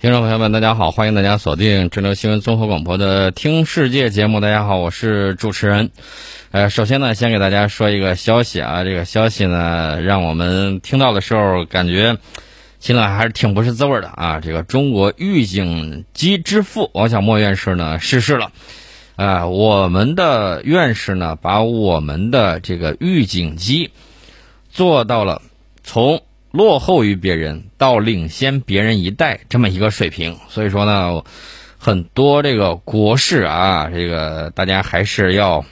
听众朋友们，大家好，欢迎大家锁定智能新闻综合广播的《听世界》节目。大家好，我是主持人。呃，首先呢，先给大家说一个消息啊，这个消息呢，让我们听到的时候感觉心里还是挺不是滋味的啊。这个中国预警机之父王小莫院士呢逝世了。啊，我们的院士呢，把我们的这个预警机做到了从。落后于别人到领先别人一代这么一个水平，所以说呢，很多这个国事啊，这个大家还是要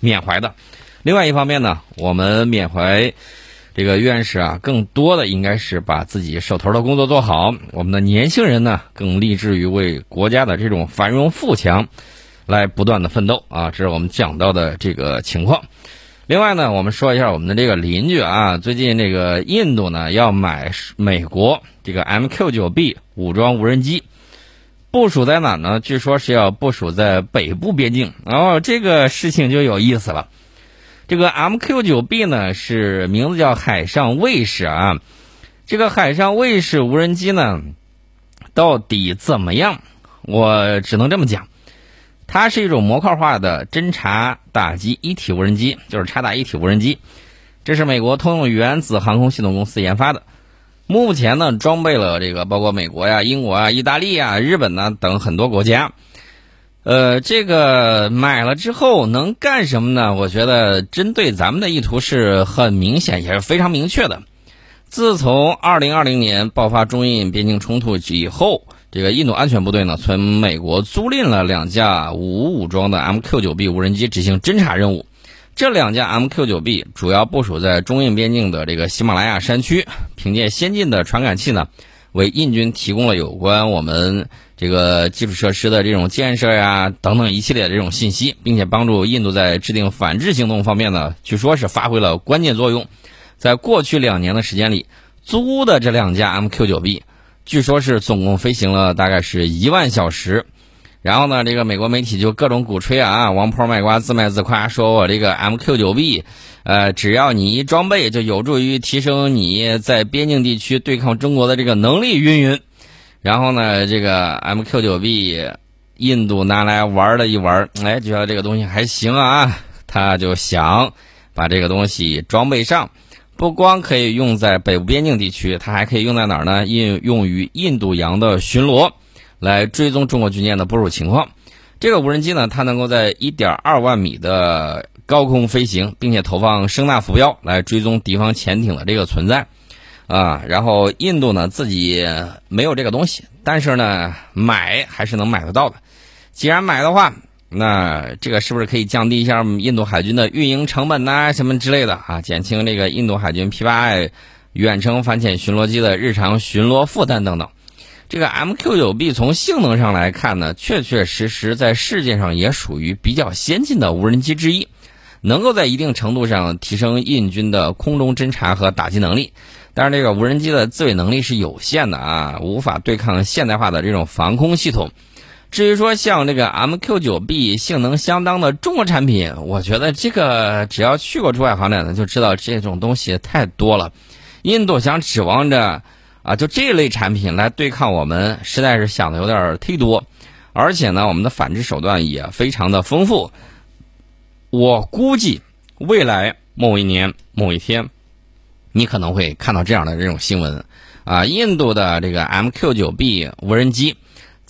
缅怀的。另外一方面呢，我们缅怀这个院士啊，更多的应该是把自己手头的工作做好。我们的年轻人呢，更立志于为国家的这种繁荣富强来不断的奋斗啊，这是我们讲到的这个情况。另外呢，我们说一下我们的这个邻居啊，最近这个印度呢要买美国这个 MQ-9B 武装无人机，部署在哪呢？据说是要部署在北部边境。然后这个事情就有意思了，这个 MQ-9B 呢是名字叫海上卫士啊，这个海上卫士无人机呢到底怎么样？我只能这么讲。它是一种模块化的侦察打击一体无人机，就是察打一体无人机。这是美国通用原子航空系统公司研发的，目前呢装备了这个包括美国呀、英国啊、意大利啊、日本呢等很多国家。呃，这个买了之后能干什么呢？我觉得针对咱们的意图是很明显，也是非常明确的。自从二零二零年爆发中印边境冲突以后。这个印度安全部队呢，从美国租赁了两架无武装的 MQ-9B 无人机执行侦察任务。这两架 MQ-9B 主要部署在中印边境的这个喜马拉雅山区，凭借先进的传感器呢，为印军提供了有关我们这个基础设施的这种建设呀等等一系列的这种信息，并且帮助印度在制定反制行动方面呢，据说是发挥了关键作用。在过去两年的时间里，租的这两架 MQ-9B。据说是总共飞行了大概是一万小时，然后呢，这个美国媒体就各种鼓吹啊，王婆卖瓜自卖自夸，说我这个 MQ-9B，呃，只要你一装备，就有助于提升你在边境地区对抗中国的这个能力，云云。然后呢，这个 MQ-9B，印度拿来玩了一玩，哎，觉得这个东西还行啊，他就想把这个东西装备上。不光可以用在北部边境地区，它还可以用在哪儿呢？应用于印度洋的巡逻，来追踪中国军舰的部署情况。这个无人机呢，它能够在1.2万米的高空飞行，并且投放声纳浮标来追踪敌方潜艇的这个存在。啊，然后印度呢自己没有这个东西，但是呢买还是能买得到的。既然买的话，那这个是不是可以降低一下印度海军的运营成本呐，什么之类的啊？减轻这个印度海军 P8I 远程反潜巡逻机的日常巡逻负担等等。这个 MQ-9B 从性能上来看呢，确确实实在世界上也属于比较先进的无人机之一，能够在一定程度上提升印军的空中侦察和打击能力。但是这个无人机的自卫能力是有限的啊，无法对抗现代化的这种防空系统。至于说像这个 MQ-9B 性能相当的中国产品，我觉得这个只要去过珠海航展的就知道这种东西太多了。印度想指望着啊，就这类产品来对抗我们，实在是想的有点忒多。而且呢，我们的反制手段也非常的丰富。我估计未来某一年某一天，你可能会看到这样的这种新闻啊，印度的这个 MQ-9B 无人机。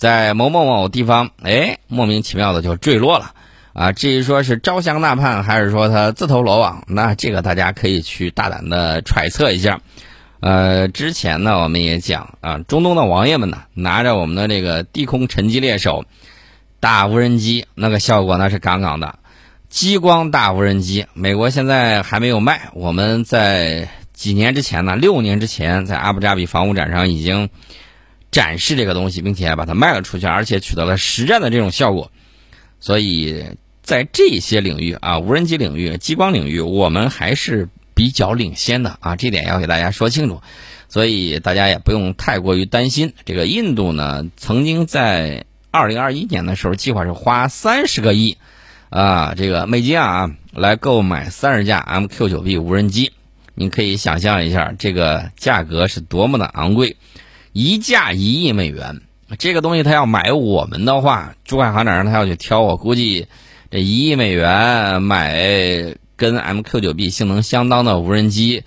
在某某某地方，哎，莫名其妙的就坠落了，啊，至于说是招降纳叛，还是说他自投罗网，那这个大家可以去大胆的揣测一下。呃，之前呢，我们也讲啊，中东的王爷们呢，拿着我们的这个地空沉击猎手，大无人机，那个效果那是杠杠的，激光大无人机，美国现在还没有卖，我们在几年之前呢，六年之前，在阿布扎比防务展上已经。展示这个东西，并且把它卖了出去，而且取得了实战的这种效果。所以在这些领域啊，无人机领域、激光领域，我们还是比较领先的啊，这点要给大家说清楚。所以大家也不用太过于担心。这个印度呢，曾经在二零二一年的时候，计划是花三十个亿啊，这个美金啊，来购买三十架 MQ-9B 无人机。您可以想象一下，这个价格是多么的昂贵。一架一亿美元这个东西他要买我们的话，珠海航展上他要去挑，我估计这一亿美元买跟 MQ9B 性能相当的无人机，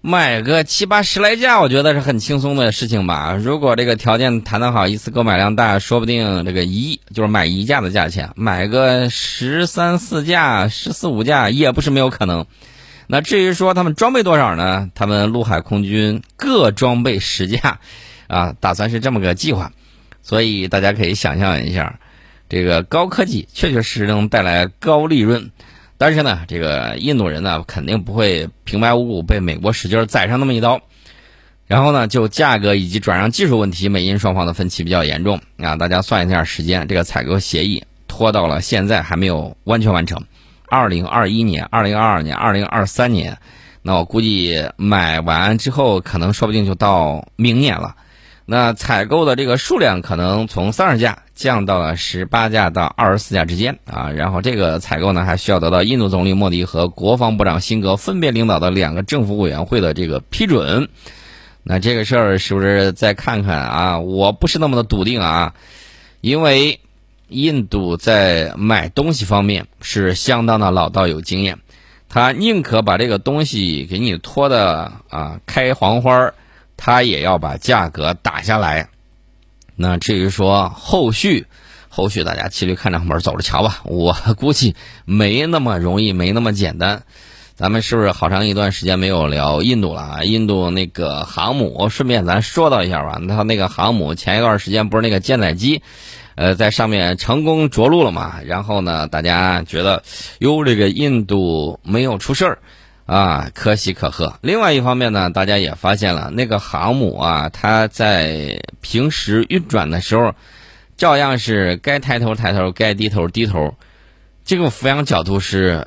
买个七八十来架，我觉得是很轻松的事情吧。如果这个条件谈得好，一次购买量大，说不定这个一就是买一架的价钱，买个十三四架、十四五架也不是没有可能。那至于说他们装备多少呢？他们陆海空军各装备十架，啊，打算是这么个计划。所以大家可以想象一下，这个高科技确确实实能带来高利润。但是呢，这个印度人呢，肯定不会平白无故被美国使劲宰上那么一刀。然后呢，就价格以及转让技术问题，美印双方的分歧比较严重啊。大家算一下时间，这个采购协议拖到了现在还没有完全完成。二零二一年、二零二二年、二零二三年，那我估计买完之后，可能说不定就到明年了。那采购的这个数量可能从三十架降到了十八架到二十四架之间啊。然后这个采购呢，还需要得到印度总理莫迪和国防部长辛格分别领导的两个政府委员会的这个批准。那这个事儿是不是再看看啊？我不是那么的笃定啊，因为。印度在买东西方面是相当的老道有经验，他宁可把这个东西给你拖的啊开黄花，他也要把价格打下来。那至于说后续，后续大家骑驴看着门走着瞧吧。我估计没那么容易，没那么简单。咱们是不是好长一段时间没有聊印度了啊？印度那个航母，顺便咱说到一下吧。他那个航母前一段时间不是那个舰载机。呃，在上面成功着陆了嘛？然后呢，大家觉得，哟，这个印度没有出事儿，啊，可喜可贺。另外一方面呢，大家也发现了，那个航母啊，它在平时运转的时候，照样是该抬头抬头，该低头低头，这个俯仰角度是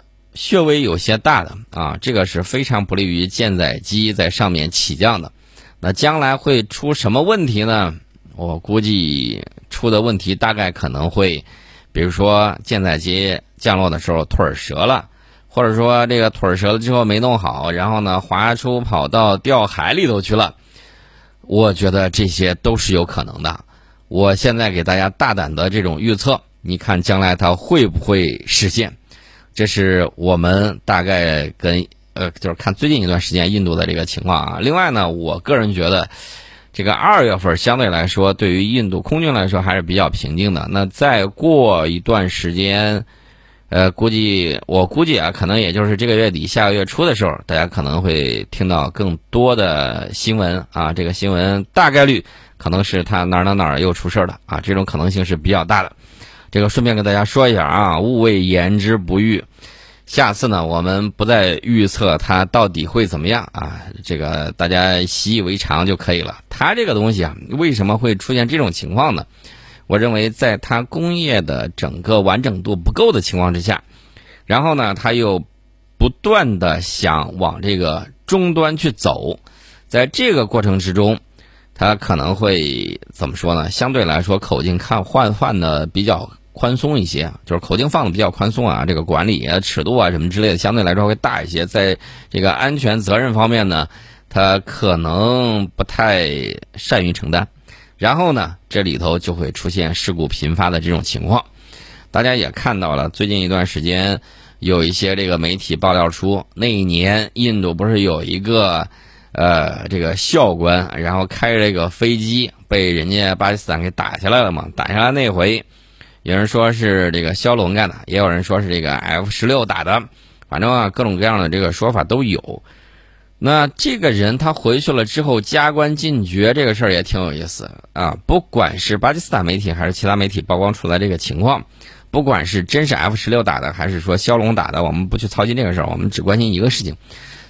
略微有些大的啊，这个是非常不利于舰载机在上面起降的。那将来会出什么问题呢？我估计。出的问题大概可能会，比如说舰载机降落的时候腿儿折了，或者说这个腿儿折了之后没弄好，然后呢滑出跑道掉海里头去了。我觉得这些都是有可能的。我现在给大家大胆的这种预测，你看将来它会不会实现？这是我们大概跟呃，就是看最近一段时间印度的这个情况啊。另外呢，我个人觉得。这个二月份相对来说，对于印度空军来说还是比较平静的。那再过一段时间，呃，估计我估计啊，可能也就是这个月底、下个月初的时候，大家可能会听到更多的新闻啊。这个新闻大概率可能是他哪儿哪儿哪儿又出事儿了啊，这种可能性是比较大的。这个顺便跟大家说一下啊，勿谓言之不预。下次呢，我们不再预测它到底会怎么样啊，这个大家习以为常就可以了。它这个东西啊，为什么会出现这种情况呢？我认为，在它工业的整个完整度不够的情况之下，然后呢，它又不断的想往这个终端去走，在这个过程之中，它可能会怎么说呢？相对来说，口径看换换的比较。宽松一些，就是口径放的比较宽松啊，这个管理啊、尺度啊什么之类的，相对来说会大一些。在这个安全责任方面呢，他可能不太善于承担。然后呢，这里头就会出现事故频发的这种情况。大家也看到了，最近一段时间有一些这个媒体爆料出，那一年印度不是有一个呃这个校官，然后开着这个飞机被人家巴基斯坦给打下来了嘛？打下来那回。有人说是这个枭龙干的，也有人说是这个 F 十六打的，反正啊，各种各样的这个说法都有。那这个人他回去了之后加官进爵，这个事儿也挺有意思啊。不管是巴基斯坦媒体还是其他媒体曝光出来这个情况，不管是真是 F 十六打的还是说枭龙打的，我们不去操心这个事儿，我们只关心一个事情，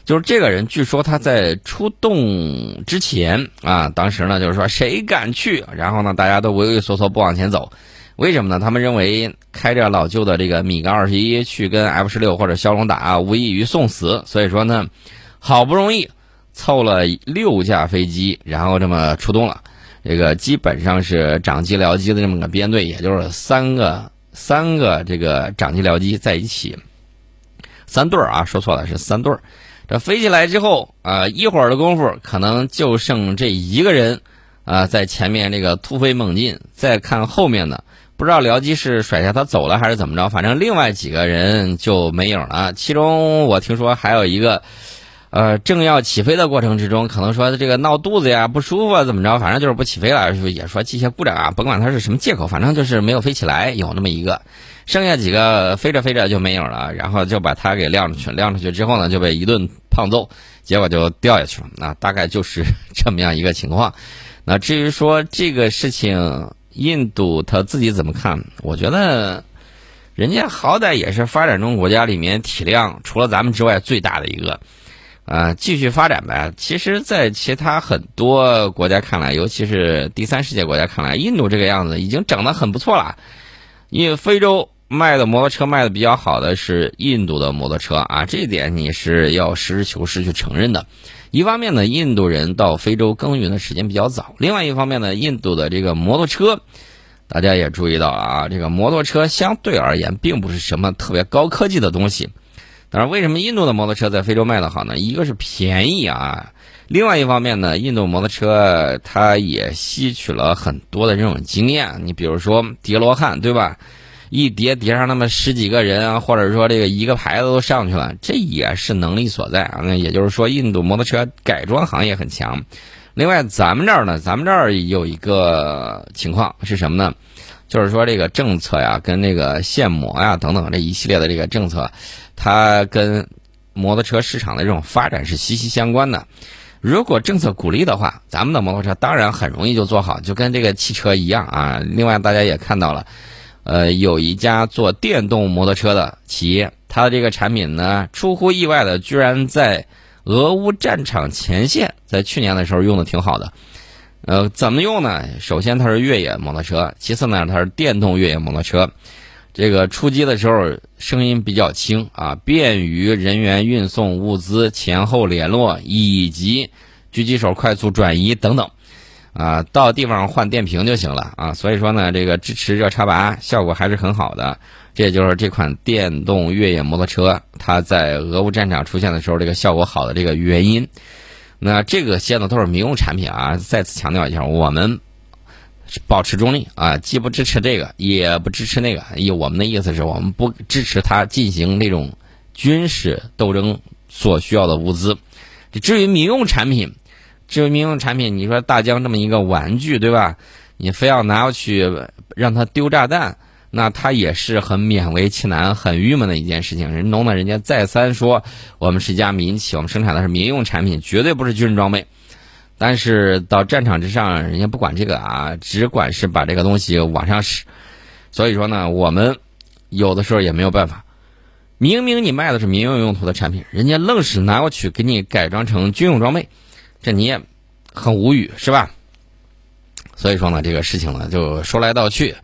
就是这个人据说他在出动之前啊，当时呢就是说谁敢去，然后呢大家都畏畏缩缩不往前走。为什么呢？他们认为开着老旧的这个米格二十一去跟 F 十六或者枭龙打，无异于送死。所以说呢，好不容易凑了六架飞机，然后这么出动了。这个基本上是长机僚机的这么个编队，也就是三个三个这个长机僚机在一起，三对儿啊，说错了是三对儿。这飞起来之后啊，一会儿的功夫，可能就剩这一个人啊，在前面这个突飞猛进，再看后面的，不知道僚机是甩下他走了还是怎么着，反正另外几个人就没影了。其中我听说还有一个。呃，正要起飞的过程之中，可能说这个闹肚子呀、不舒服啊，怎么着，反正就是不起飞了，也说机械故障啊，甭管它是什么借口，反正就是没有飞起来，有那么一个，剩下几个飞着飞着就没影了，然后就把他给晾出去，晾出去之后呢，就被一顿胖揍，结果就掉下去了。那大概就是这么样一个情况。那至于说这个事情，印度他自己怎么看？我觉得，人家好歹也是发展中国家里面体量除了咱们之外最大的一个。啊，继续发展呗。其实，在其他很多国家看来，尤其是第三世界国家看来，印度这个样子已经整得很不错了。因为非洲卖的摩托车卖的比较好的是印度的摩托车啊，这一点你是要实事求是去承认的。一方面呢，印度人到非洲耕耘的时间比较早；另外一方面呢，印度的这个摩托车，大家也注意到了啊，这个摩托车相对而言并不是什么特别高科技的东西。但是为什么印度的摩托车在非洲卖的好呢？一个是便宜啊，另外一方面呢，印度摩托车它也吸取了很多的这种经验。你比如说叠罗汉，对吧？一叠叠上那么十几个人啊，或者说这个一个牌子都上去了，这也是能力所在啊。那也就是说，印度摩托车改装行业很强。另外，咱们这儿呢，咱们这儿有一个情况是什么呢？就是说这个政策呀，跟那个限摩呀等等这一系列的这个政策。它跟摩托车市场的这种发展是息息相关的。如果政策鼓励的话，咱们的摩托车当然很容易就做好，就跟这个汽车一样啊。另外，大家也看到了，呃，有一家做电动摩托车的企业，它的这个产品呢，出乎意外的居然在俄乌战场前线，在去年的时候用的挺好的。呃，怎么用呢？首先它是越野摩托车，其次呢它是电动越野摩托车。这个出击的时候声音比较轻啊，便于人员运送物资、前后联络以及狙击手快速转移等等，啊，到地方换电瓶就行了啊。所以说呢，这个支持热插拔效果还是很好的。这也就是这款电动越野摩托车它在俄乌战场出现的时候这个效果好的这个原因。那这个些呢都是民用产品啊，再次强调一下，我们。保持中立啊，既不支持这个，也不支持那个。以我们的意思是我们不支持他进行那种军事斗争所需要的物资。至于民用产品，至于民用产品，你说大疆这么一个玩具，对吧？你非要拿过去让他丢炸弹，那他也是很勉为其难、很郁闷的一件事情。人农呢，人家再三说，我们是一家民企，我们生产的是民用产品，绝对不是军事装备。但是到战场之上，人家不管这个啊，只管是把这个东西往上使。所以说呢，我们有的时候也没有办法。明明你卖的是民用用途的产品，人家愣是拿过去给你改装成军用装备，这你也很无语，是吧？所以说呢，这个事情呢，就说来道去，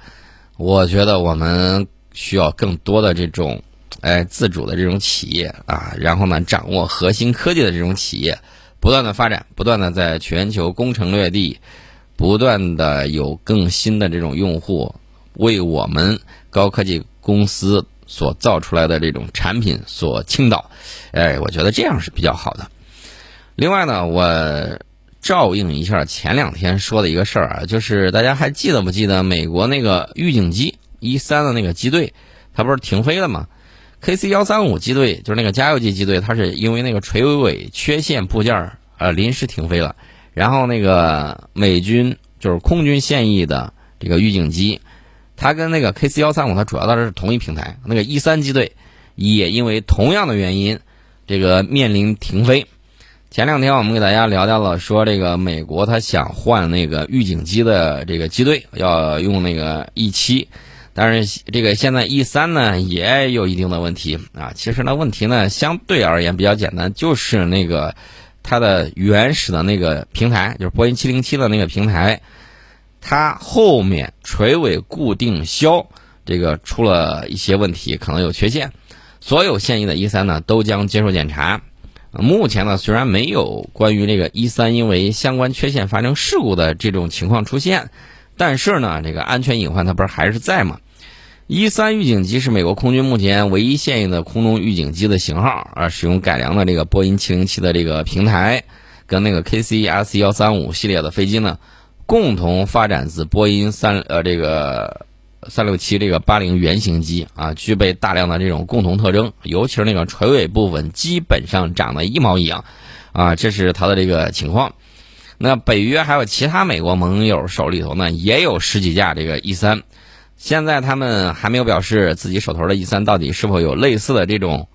我觉得我们需要更多的这种哎自主的这种企业啊，然后呢，掌握核心科技的这种企业。不断的发展，不断的在全球攻城略地，不断的有更新的这种用户为我们高科技公司所造出来的这种产品所倾倒，哎，我觉得这样是比较好的。另外呢，我照应一下前两天说的一个事儿啊，就是大家还记得不记得美国那个预警机一三的那个机队，它不是停飞了吗？KC 幺三五机队就是那个加油机机队，它是因为那个垂尾缺陷部件呃临时停飞了。然后那个美军就是空军现役的这个预警机，它跟那个 KC 幺三五它主要的是同一平台。那个一三机队也因为同样的原因，这个面临停飞。前两天我们给大家聊到了，说这个美国它想换那个预警机的这个机队，要用那个 E 七。但是这个现在 E 三呢也有一定的问题啊。其实呢问题呢相对而言比较简单，就是那个它的原始的那个平台，就是波音七零七的那个平台，它后面垂尾固定销这个出了一些问题，可能有缺陷。所有现役的 E 三呢都将接受检查。目前呢虽然没有关于这个 E 三因为相关缺陷发生事故的这种情况出现。但是呢，这个安全隐患它不是还是在吗？一三预警机是美国空军目前唯一现役的空中预警机的型号，而使用改良的这个波音七零七的这个平台，跟那个 KC S 幺三五系列的飞机呢，共同发展自波音三呃这个三六七这个八零原型机啊，具备大量的这种共同特征，尤其是那个垂尾部分基本上长得一毛一样，啊，这是它的这个情况。那北约还有其他美国盟友手里头呢，也有十几架这个 E 三，现在他们还没有表示自己手头的 E 三到底是否有类似的这种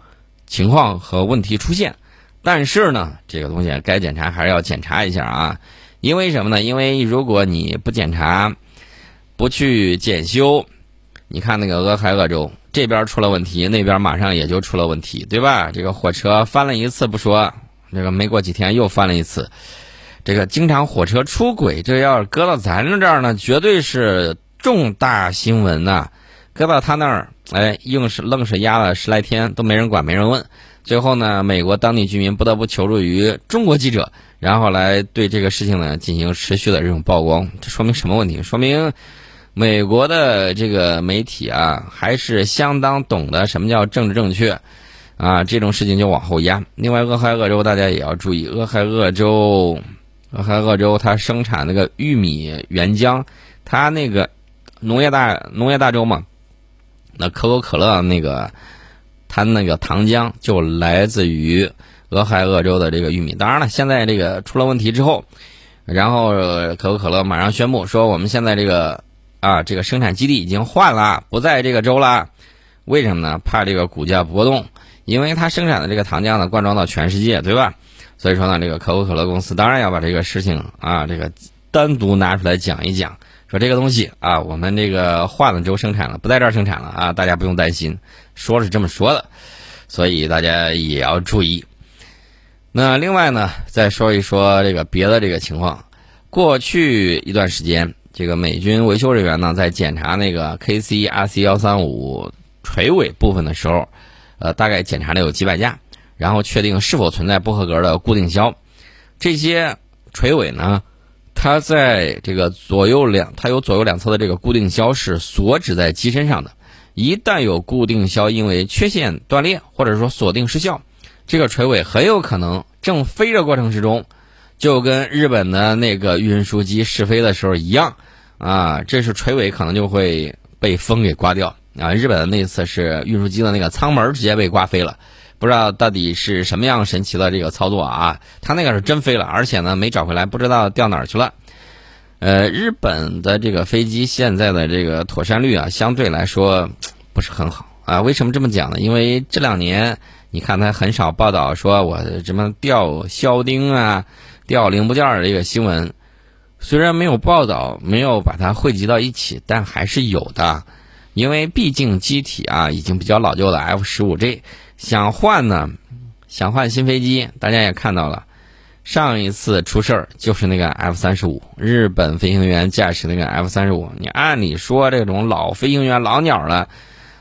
情况和问题出现。但是呢，这个东西该检查还是要检查一下啊，因为什么呢？因为如果你不检查，不去检修，你看那个俄亥俄州这边出了问题，那边马上也就出了问题，对吧？这个火车翻了一次不说，这个没过几天又翻了一次。这个经常火车出轨，这要搁到咱们这儿呢，绝对是重大新闻呐！搁到他那儿，哎，硬是愣是压了十来天，都没人管，没人问。最后呢，美国当地居民不得不求助于中国记者，然后来对这个事情呢进行持续的这种曝光。这说明什么问题？说明美国的这个媒体啊，还是相当懂得什么叫政治正确啊！这种事情就往后压。另外，俄亥俄州大家也要注意，俄亥俄州。俄亥俄州它生产那个玉米原浆，它那个农业大农业大州嘛，那可口可乐那个它那个糖浆就来自于俄亥俄州的这个玉米。当然了，现在这个出了问题之后，然后可口可乐马上宣布说，我们现在这个啊这个生产基地已经换了，不在这个州了。为什么呢？怕这个股价波动，因为它生产的这个糖浆呢，灌装到全世界，对吧？所以说呢，这个可口可乐公司当然要把这个事情啊，这个单独拿出来讲一讲，说这个东西啊，我们这个换了州生产了，不在这儿生产了啊，大家不用担心，说是这么说的，所以大家也要注意。那另外呢，再说一说这个别的这个情况，过去一段时间，这个美军维修人员呢，在检查那个 KC RC 幺三五垂尾部分的时候，呃，大概检查了有几百架。然后确定是否存在不合格的固定销，这些垂尾呢，它在这个左右两，它有左右两侧的这个固定销是锁止在机身上的。一旦有固定销因为缺陷断裂或者说锁定失效，这个垂尾很有可能正飞的过程之中，就跟日本的那个运输机试飞的时候一样啊，这是垂尾可能就会被风给刮掉啊。日本的那次是运输机的那个舱门直接被刮飞了。不知道到底是什么样神奇的这个操作啊？他那个是真飞了，而且呢没找回来，不知道掉哪儿去了。呃，日本的这个飞机现在的这个妥善率啊，相对来说不是很好啊。为什么这么讲呢？因为这两年你看它很少报道说我什么掉销钉啊、掉零部件儿这个新闻，虽然没有报道，没有把它汇集到一起，但还是有的。因为毕竟机体啊已经比较老旧的 F 十五 G。想换呢，想换新飞机，大家也看到了，上一次出事儿就是那个 F 三十五，日本飞行员驾驶那个 F 三十五。你按理说这种老飞行员老鸟了，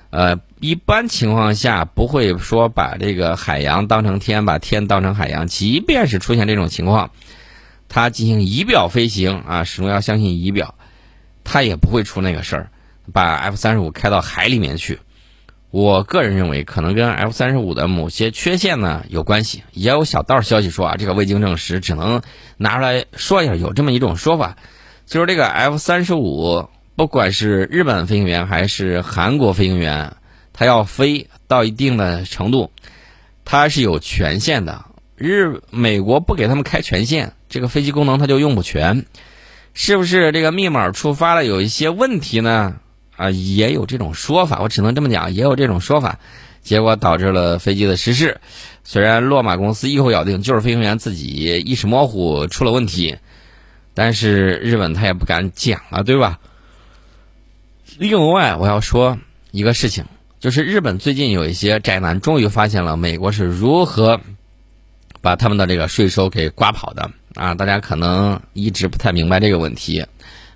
呃，一般情况下不会说把这个海洋当成天，把天当成海洋。即便是出现这种情况，他进行仪表飞行啊，始终要相信仪表，他也不会出那个事儿，把 F 三十五开到海里面去。我个人认为，可能跟 F 三十五的某些缺陷呢有关系。也有小道消息说啊，这个未经证实，只能拿出来说一下。有这么一种说法，就是这个 F 三十五，不管是日本飞行员还是韩国飞行员，他要飞到一定的程度，它是有权限的。日美国不给他们开权限，这个飞机功能它就用不全。是不是这个密码触发了有一些问题呢？啊，也有这种说法，我只能这么讲，也有这种说法，结果导致了飞机的失事。虽然洛马公司一口咬定就是飞行员自己意识模糊出了问题，但是日本他也不敢讲啊，对吧？另外，我要说一个事情，就是日本最近有一些宅男终于发现了美国是如何把他们的这个税收给刮跑的啊！大家可能一直不太明白这个问题，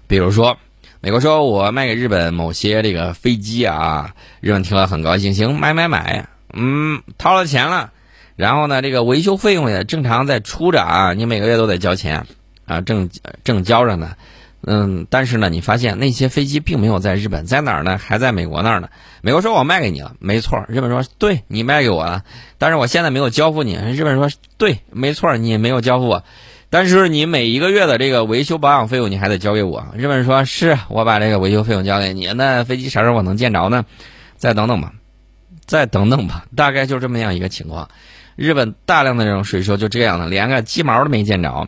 比如说。美国说：“我卖给日本某些这个飞机啊，日本听了很高兴，行，买买买，嗯，掏了钱了，然后呢，这个维修费用也正常在出着啊，你每个月都得交钱啊，正正交着呢，嗯，但是呢，你发现那些飞机并没有在日本，在哪儿呢？还在美国那儿呢。美国说我卖给你了，没错，日本说对你卖给我了，但是我现在没有交付你。日本说对，没错，你没有交付我。”但是你每一个月的这个维修保养费用你还得交给我。日本说是我把这个维修费用交给你，那飞机啥时候我能见着呢？再等等吧，再等等吧，大概就这么样一个情况。日本大量的这种水车就这样的，连个鸡毛都没见着，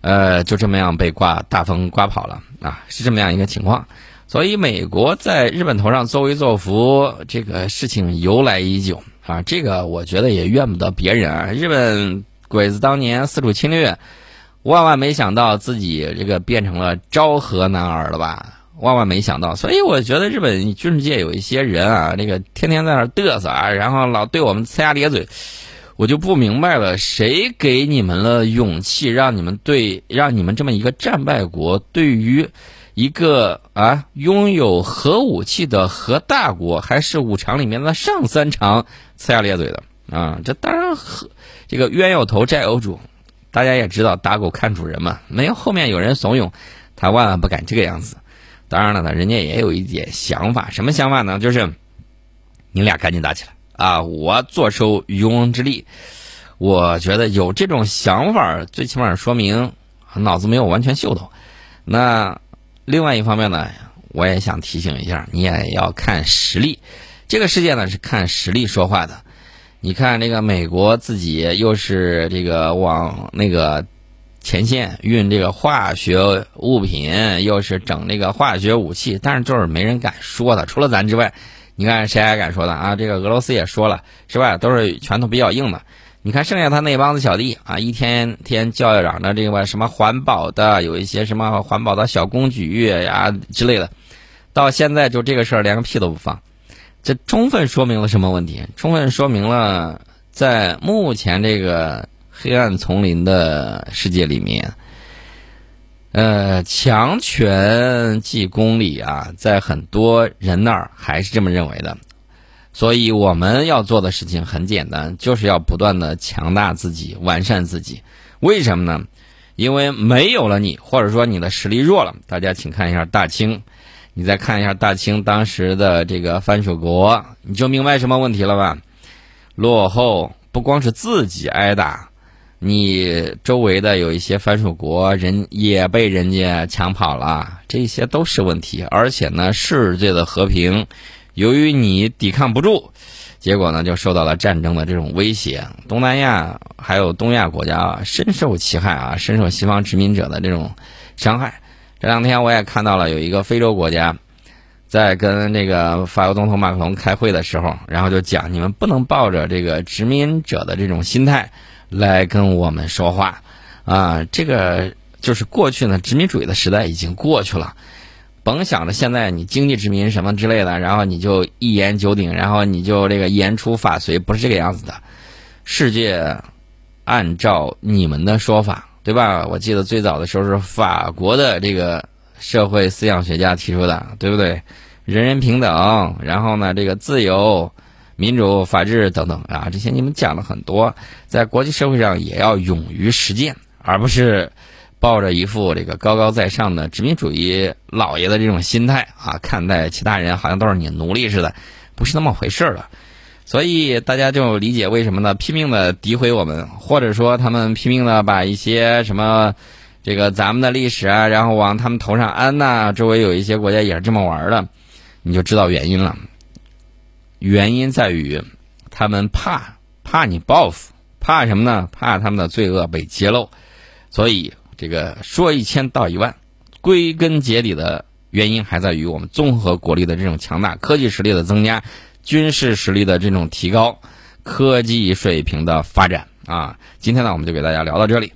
呃，就这么样被刮大风刮跑了啊，是这么样一个情况。所以美国在日本头上作威作福，这个事情由来已久啊，这个我觉得也怨不得别人啊。日本鬼子当年四处侵略，万万没想到自己这个变成了昭和男儿了吧？万万没想到，所以我觉得日本军事界有一些人啊，这个天天在那嘚瑟啊，然后老对我们呲牙咧嘴。我就不明白了，谁给你们了勇气，让你们对让你们这么一个战败国，对于一个啊拥有核武器的核大国，还是五常里面的上三常，呲牙咧嘴的啊？这当然和这个冤有头债有主，大家也知道打狗看主人嘛，没有后面有人怂恿，他万万不敢这个样子。当然了呢，人家也有一点想法，什么想法呢？就是你俩赶紧打起来。啊，我坐收渔翁之利，我觉得有这种想法，最起码说明脑子没有完全秀透。那另外一方面呢，我也想提醒一下，你也要看实力。这个世界呢是看实力说话的。你看这个美国自己又是这个往那个前线运这个化学物品，又是整这个化学武器，但是就是没人敢说的，除了咱之外。你看谁还敢说的啊？这个俄罗斯也说了，是吧？都是拳头比较硬的。你看剩下他那帮子小弟啊，一天天叫嚷着这个什么环保的，有一些什么环保的小工具呀之类的，到现在就这个事儿连个屁都不放，这充分说明了什么问题？充分说明了在目前这个黑暗丛林的世界里面。呃，强权即公理啊，在很多人那儿还是这么认为的，所以我们要做的事情很简单，就是要不断的强大自己，完善自己。为什么呢？因为没有了你，或者说你的实力弱了。大家请看一下大清，你再看一下大清当时的这个藩属国，你就明白什么问题了吧？落后不光是自己挨打。你周围的有一些藩属国人也被人家抢跑了，这些都是问题。而且呢，世界的和平，由于你抵抗不住，结果呢就受到了战争的这种威胁。东南亚还有东亚国家啊，深受其害啊，深受西方殖民者的这种伤害。这两天我也看到了有一个非洲国家，在跟这个法国总统马克龙开会的时候，然后就讲你们不能抱着这个殖民者的这种心态。来跟我们说话，啊，这个就是过去呢，殖民主义的时代已经过去了，甭想着现在你经济殖民什么之类的，然后你就一言九鼎，然后你就这个言出法随，不是这个样子的。世界按照你们的说法，对吧？我记得最早的时候是法国的这个社会思想学家提出的，对不对？人人平等，然后呢，这个自由。民主、法治等等啊，这些你们讲了很多，在国际社会上也要勇于实践，而不是抱着一副这个高高在上的殖民主义老爷的这种心态啊，看待其他人好像都是你奴隶似的，不是那么回事了。所以大家就理解为什么呢？拼命的诋毁我们，或者说他们拼命的把一些什么这个咱们的历史啊，然后往他们头上安呐。周围有一些国家也是这么玩的，你就知道原因了。原因在于，他们怕怕你报复，怕什么呢？怕他们的罪恶被揭露。所以，这个说一千道一万，归根结底的原因还在于我们综合国力的这种强大，科技实力的增加，军事实力的这种提高，科技水平的发展啊。今天呢，我们就给大家聊到这里。